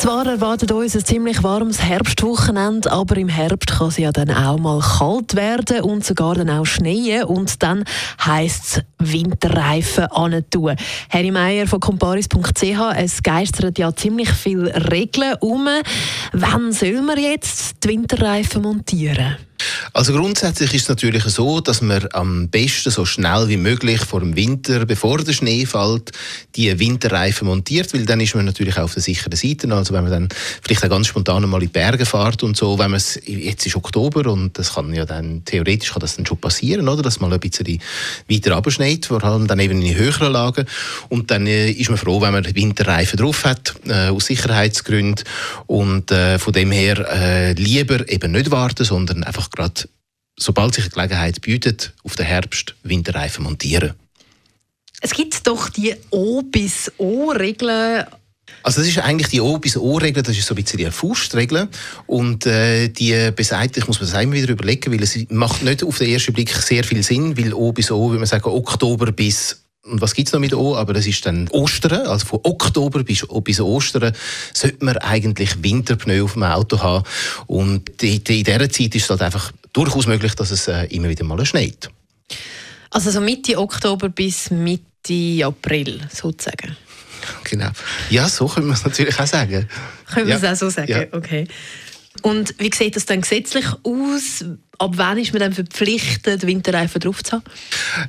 zwar erwartet uns ein ziemlich warmes Herbstwochenende, aber im Herbst kann es ja dann auch mal kalt werden und sogar dann auch schneien und dann heisst es Winterreifen tun. Harry Meier von comparis.ch, es geistert ja ziemlich viele Regeln um. Wann soll man jetzt die Winterreifen montieren? Also grundsätzlich ist es natürlich so, dass man am besten so schnell wie möglich vor dem Winter, bevor der Schnee fällt, die Winterreifen montiert, weil dann ist man natürlich auf der sicheren Seite. Also wenn man dann vielleicht auch ganz spontan mal in die Berge fährt und so, wenn man es, jetzt ist Oktober und das kann ja dann, theoretisch kann das dann schon passieren, oder? Dass man ein bisschen weiter abschneit, vor allem dann eben in höheren Lagen. Und dann äh, ist man froh, wenn man Winterreifen drauf hat, äh, aus Sicherheitsgründen. Und äh, von dem her äh, lieber eben nicht warten, sondern einfach gerade, sobald sich eine Gelegenheit bietet, auf den Herbst Winterreifen montieren. Es gibt doch die O bis O-Regeln also das ist eigentlich die O bis O-Regel, das ist so ein bisschen die Faustregel und äh, die besagt, ich muss mir das immer wieder überlegen, weil es macht nicht auf den ersten Blick sehr viel Sinn, weil O bis O, würde man sagen, Oktober bis und was gibt es noch mit O? Aber das ist dann Ostern, also von Oktober bis, bis Ostern sollte man eigentlich Winterpneu auf dem Auto haben. Und in dieser Zeit ist es halt einfach durchaus möglich, dass es äh, immer wieder mal schneit. Also so Mitte Oktober bis Mitte April sozusagen? Genau. Ja, so können wir es natürlich auch sagen. Können wir ja. es auch so sagen? Ja. Okay. Und wie sieht das dann gesetzlich aus? Ab wann ist man dann verpflichtet, Winterreifen drauf zu haben?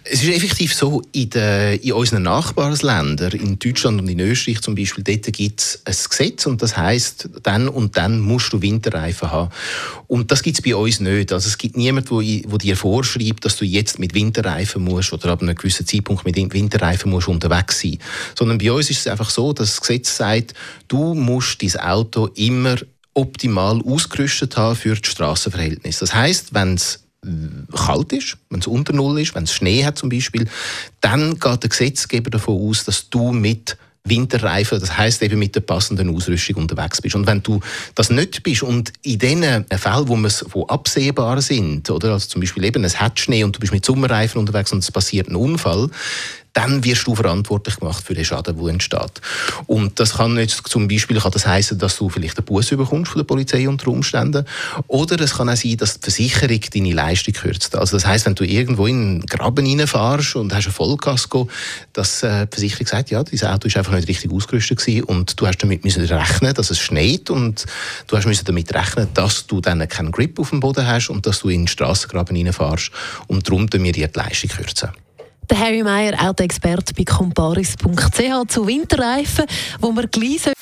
Es ist effektiv so, in, den, in unseren Nachbarländern, in Deutschland und in Österreich zum Beispiel, dort gibt es ein Gesetz und das heißt, dann und dann musst du Winterreifen haben. Und das gibt es bei uns nicht. Also es gibt niemanden, wo dir vorschreibt, dass du jetzt mit Winterreifen musst oder ab einem gewissen Zeitpunkt mit Winterreifen musst unterwegs sein. Sondern bei uns ist es einfach so, dass das Gesetz sagt, du musst dein Auto immer optimal ausgerüstet haben für die Straßenverhältnisse. Das heißt, wenn es äh, kalt ist, wenn es unter Null ist, wenn es Schnee hat zum Beispiel, dann geht der Gesetzgeber davon aus, dass du mit Winterreifen, das heißt eben mit der passenden Ausrüstung unterwegs bist. Und wenn du das nicht bist und in den Fällen, wo, wo absehbar sind, oder also zum Beispiel eben es hat Schnee und du bist mit Sommerreifen unterwegs und es passiert ein Unfall, dann wirst du verantwortlich gemacht für den Schaden, der entsteht. Und das kann jetzt zum Beispiel kann das heißen, dass du vielleicht einen Bus bekommst von der Polizei unter Umständen. Oder es kann auch sein, dass die Versicherung deine Leistung kürzt. Also das heißt, wenn du irgendwo in einen Graben reinfährst und hast ein Vollkasko, dass äh, die Versicherung sagt, ja, dieses Auto ist einfach nicht richtig ausgerüstet gewesen und du hast damit müssen rechnen, dass es schneit und du hast müssen damit rechnen, dass du dann keinen Grip auf dem Boden hast und dass du in den Strassengraben reinfährst und darum wir dir die Leistung kürzen. Der Harry Meyer, Autoexperte bei comparis.ch zu Winterreifen, wo wir gleich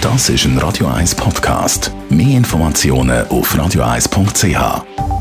Das ist ein Radio 1 Podcast. Mehr Informationen auf radio1.ch.